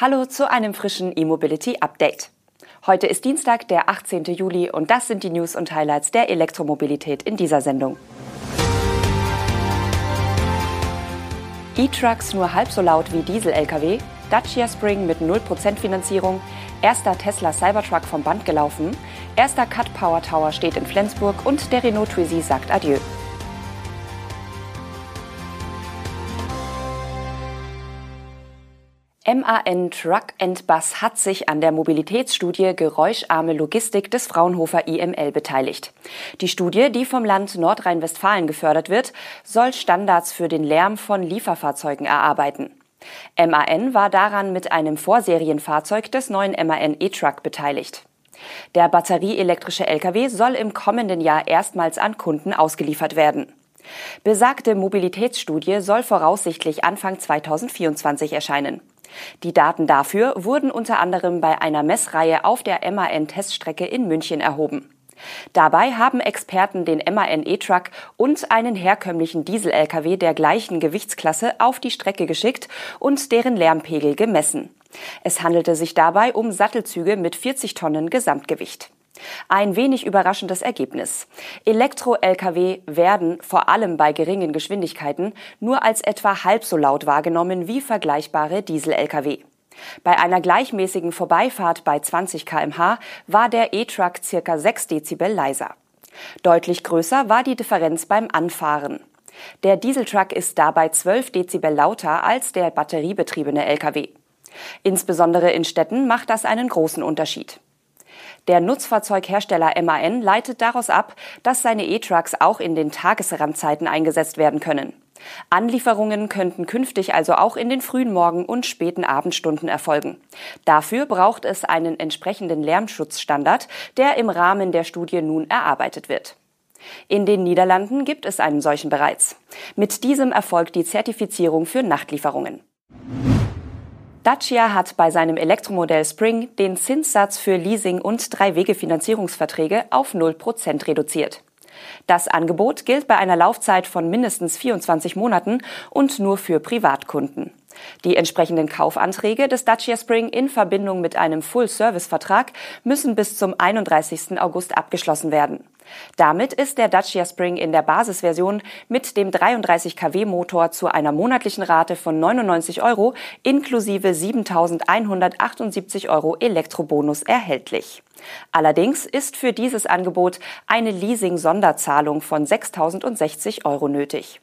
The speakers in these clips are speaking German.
Hallo zu einem frischen E-Mobility Update. Heute ist Dienstag, der 18. Juli und das sind die News und Highlights der Elektromobilität in dieser Sendung. E-Trucks nur halb so laut wie Diesel-Lkw, Dacia Spring mit 0% Finanzierung, erster Tesla Cybertruck vom Band gelaufen, erster Cut Power Tower steht in Flensburg und der Renault Twizy sagt Adieu. MAN Truck and Bus hat sich an der Mobilitätsstudie Geräuscharme Logistik des Fraunhofer IML beteiligt. Die Studie, die vom Land Nordrhein-Westfalen gefördert wird, soll Standards für den Lärm von Lieferfahrzeugen erarbeiten. MAN war daran mit einem Vorserienfahrzeug des neuen MAN E-Truck beteiligt. Der batterieelektrische Lkw soll im kommenden Jahr erstmals an Kunden ausgeliefert werden. Besagte Mobilitätsstudie soll voraussichtlich Anfang 2024 erscheinen. Die Daten dafür wurden unter anderem bei einer Messreihe auf der MAN-Teststrecke in München erhoben. Dabei haben Experten den MAN E-Truck und einen herkömmlichen Diesel-Lkw der gleichen Gewichtsklasse auf die Strecke geschickt und deren Lärmpegel gemessen. Es handelte sich dabei um Sattelzüge mit 40 Tonnen Gesamtgewicht. Ein wenig überraschendes Ergebnis. Elektro-Lkw werden vor allem bei geringen Geschwindigkeiten nur als etwa halb so laut wahrgenommen wie vergleichbare Diesel-Lkw. Bei einer gleichmäßigen Vorbeifahrt bei 20 kmh war der E-Truck circa 6 Dezibel leiser. Deutlich größer war die Differenz beim Anfahren. Der Dieseltruck ist dabei 12 Dezibel lauter als der batteriebetriebene Lkw. Insbesondere in Städten macht das einen großen Unterschied. Der Nutzfahrzeughersteller MAN leitet daraus ab, dass seine E-Trucks auch in den Tagesrandzeiten eingesetzt werden können. Anlieferungen könnten künftig also auch in den frühen Morgen- und späten Abendstunden erfolgen. Dafür braucht es einen entsprechenden Lärmschutzstandard, der im Rahmen der Studie nun erarbeitet wird. In den Niederlanden gibt es einen solchen bereits. Mit diesem erfolgt die Zertifizierung für Nachtlieferungen. Dacia hat bei seinem Elektromodell Spring den Zinssatz für Leasing- und Drei-Wege-Finanzierungsverträge auf 0% reduziert. Das Angebot gilt bei einer Laufzeit von mindestens 24 Monaten und nur für Privatkunden. Die entsprechenden Kaufanträge des Dacia Spring in Verbindung mit einem Full-Service-Vertrag müssen bis zum 31. August abgeschlossen werden. Damit ist der Dacia Spring in der Basisversion mit dem 33 kW Motor zu einer monatlichen Rate von 99 Euro inklusive 7.178 Euro Elektrobonus erhältlich. Allerdings ist für dieses Angebot eine Leasing-Sonderzahlung von 6.060 Euro nötig.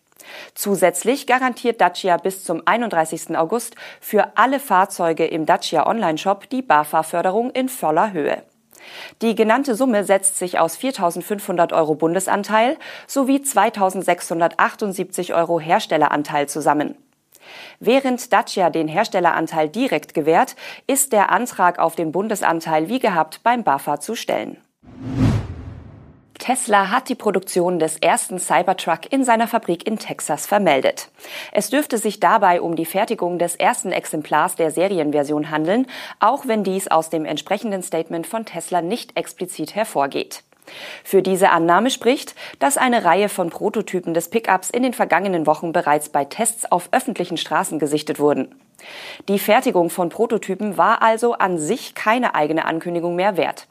Zusätzlich garantiert Dacia bis zum 31. August für alle Fahrzeuge im Dacia Online-Shop die BAFA-Förderung in voller Höhe. Die genannte Summe setzt sich aus 4.500 Euro Bundesanteil sowie 2.678 Euro Herstelleranteil zusammen. Während Dacia den Herstelleranteil direkt gewährt, ist der Antrag auf den Bundesanteil wie gehabt beim BAFA zu stellen. Tesla hat die Produktion des ersten Cybertruck in seiner Fabrik in Texas vermeldet. Es dürfte sich dabei um die Fertigung des ersten Exemplars der Serienversion handeln, auch wenn dies aus dem entsprechenden Statement von Tesla nicht explizit hervorgeht. Für diese Annahme spricht, dass eine Reihe von Prototypen des Pickups in den vergangenen Wochen bereits bei Tests auf öffentlichen Straßen gesichtet wurden. Die Fertigung von Prototypen war also an sich keine eigene Ankündigung mehr wert.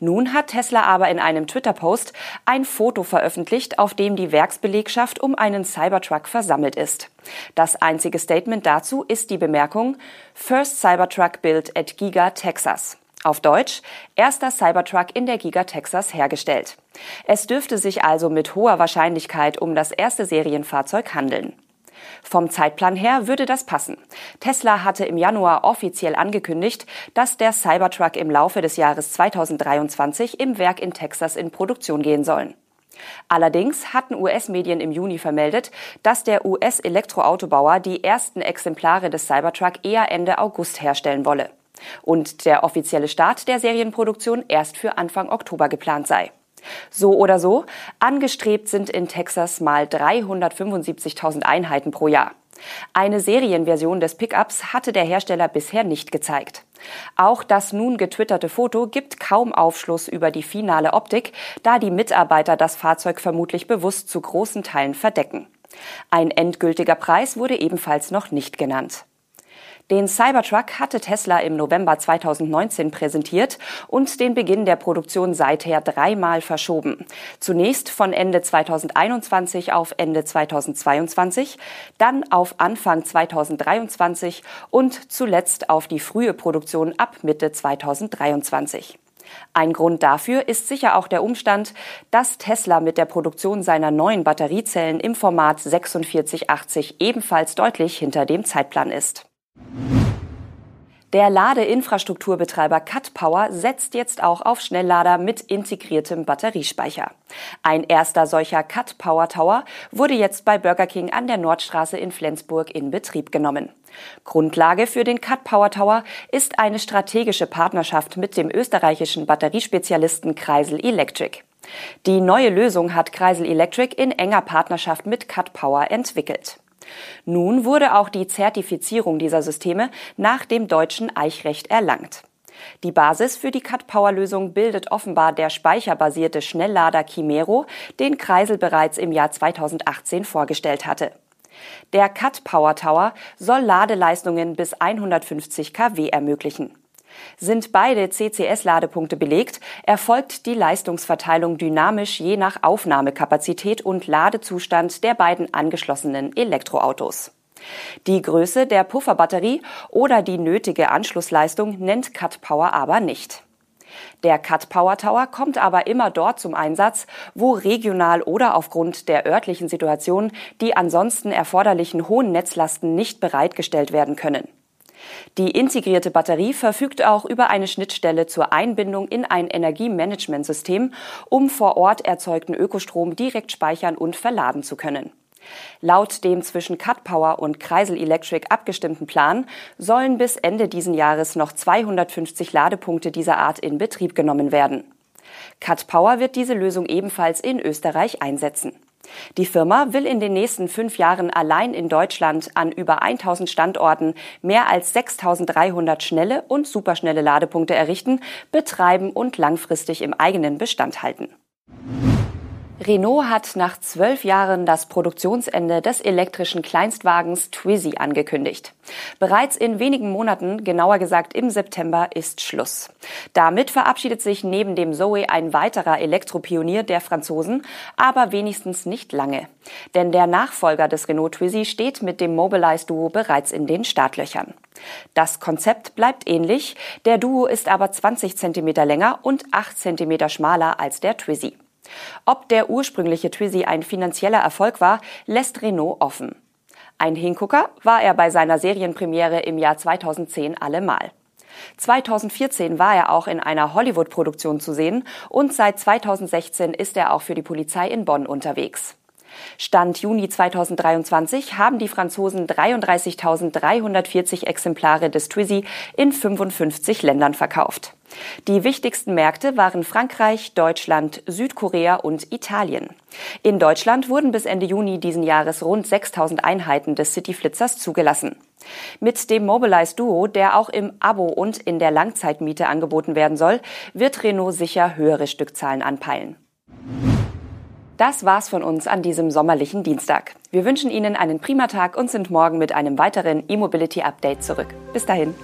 Nun hat Tesla aber in einem Twitter-Post ein Foto veröffentlicht, auf dem die Werksbelegschaft um einen Cybertruck versammelt ist. Das einzige Statement dazu ist die Bemerkung First Cybertruck built at Giga Texas. Auf Deutsch, erster Cybertruck in der Giga Texas hergestellt. Es dürfte sich also mit hoher Wahrscheinlichkeit um das erste Serienfahrzeug handeln. Vom Zeitplan her würde das passen. Tesla hatte im Januar offiziell angekündigt, dass der Cybertruck im Laufe des Jahres 2023 im Werk in Texas in Produktion gehen soll. Allerdings hatten US-Medien im Juni vermeldet, dass der US-Elektroautobauer die ersten Exemplare des Cybertruck eher Ende August herstellen wolle und der offizielle Start der Serienproduktion erst für Anfang Oktober geplant sei. So oder so, angestrebt sind in Texas mal 375.000 Einheiten pro Jahr. Eine Serienversion des Pickups hatte der Hersteller bisher nicht gezeigt. Auch das nun getwitterte Foto gibt kaum Aufschluss über die finale Optik, da die Mitarbeiter das Fahrzeug vermutlich bewusst zu großen Teilen verdecken. Ein endgültiger Preis wurde ebenfalls noch nicht genannt. Den Cybertruck hatte Tesla im November 2019 präsentiert und den Beginn der Produktion seither dreimal verschoben. Zunächst von Ende 2021 auf Ende 2022, dann auf Anfang 2023 und zuletzt auf die frühe Produktion ab Mitte 2023. Ein Grund dafür ist sicher auch der Umstand, dass Tesla mit der Produktion seiner neuen Batteriezellen im Format 4680 ebenfalls deutlich hinter dem Zeitplan ist. Der Ladeinfrastrukturbetreiber Cut Power setzt jetzt auch auf Schnelllader mit integriertem Batteriespeicher. Ein erster solcher Cut Power Tower wurde jetzt bei Burger King an der Nordstraße in Flensburg in Betrieb genommen. Grundlage für den Cut Power Tower ist eine strategische Partnerschaft mit dem österreichischen Batteriespezialisten Kreisel Electric. Die neue Lösung hat Kreisel Electric in enger Partnerschaft mit Cut Power entwickelt. Nun wurde auch die Zertifizierung dieser Systeme nach dem deutschen Eichrecht erlangt. Die Basis für die Cut-Power-Lösung bildet offenbar der speicherbasierte Schnelllader Chimero, den Kreisel bereits im Jahr 2018 vorgestellt hatte. Der Cut Power Tower soll Ladeleistungen bis 150 kW ermöglichen. Sind beide CCS-Ladepunkte belegt, erfolgt die Leistungsverteilung dynamisch je nach Aufnahmekapazität und Ladezustand der beiden angeschlossenen Elektroautos. Die Größe der Pufferbatterie oder die nötige Anschlussleistung nennt Cut Power aber nicht. Der Cut Power Tower kommt aber immer dort zum Einsatz, wo regional oder aufgrund der örtlichen Situation die ansonsten erforderlichen hohen Netzlasten nicht bereitgestellt werden können. Die integrierte Batterie verfügt auch über eine Schnittstelle zur Einbindung in ein Energiemanagementsystem, um vor Ort erzeugten Ökostrom direkt speichern und verladen zu können. Laut dem zwischen Cut Power und Kreisel Electric abgestimmten Plan sollen bis Ende diesen Jahres noch 250 Ladepunkte dieser Art in Betrieb genommen werden. Cut Power wird diese Lösung ebenfalls in Österreich einsetzen. Die Firma will in den nächsten fünf Jahren allein in Deutschland an über 1000 Standorten mehr als 6300 schnelle und superschnelle Ladepunkte errichten, betreiben und langfristig im eigenen Bestand halten. Renault hat nach zwölf Jahren das Produktionsende des elektrischen Kleinstwagens Twizy angekündigt. Bereits in wenigen Monaten, genauer gesagt im September, ist Schluss. Damit verabschiedet sich neben dem Zoe ein weiterer Elektropionier der Franzosen, aber wenigstens nicht lange. Denn der Nachfolger des Renault Twizy steht mit dem Mobilize Duo bereits in den Startlöchern. Das Konzept bleibt ähnlich, der Duo ist aber 20 Zentimeter länger und 8 Zentimeter schmaler als der Twizy. Ob der ursprüngliche Twizy ein finanzieller Erfolg war, lässt Renault offen. Ein Hingucker war er bei seiner Serienpremiere im Jahr 2010 allemal. 2014 war er auch in einer Hollywood-Produktion zu sehen und seit 2016 ist er auch für die Polizei in Bonn unterwegs. Stand Juni 2023 haben die Franzosen 33.340 Exemplare des Twizy in 55 Ländern verkauft. Die wichtigsten Märkte waren Frankreich, Deutschland, Südkorea und Italien. In Deutschland wurden bis Ende Juni diesen Jahres rund 6000 Einheiten des Cityflitzers zugelassen. Mit dem Mobilize Duo, der auch im Abo und in der Langzeitmiete angeboten werden soll, wird Renault sicher höhere Stückzahlen anpeilen. Das war's von uns an diesem sommerlichen Dienstag. Wir wünschen Ihnen einen prima Tag und sind morgen mit einem weiteren E-Mobility Update zurück. Bis dahin.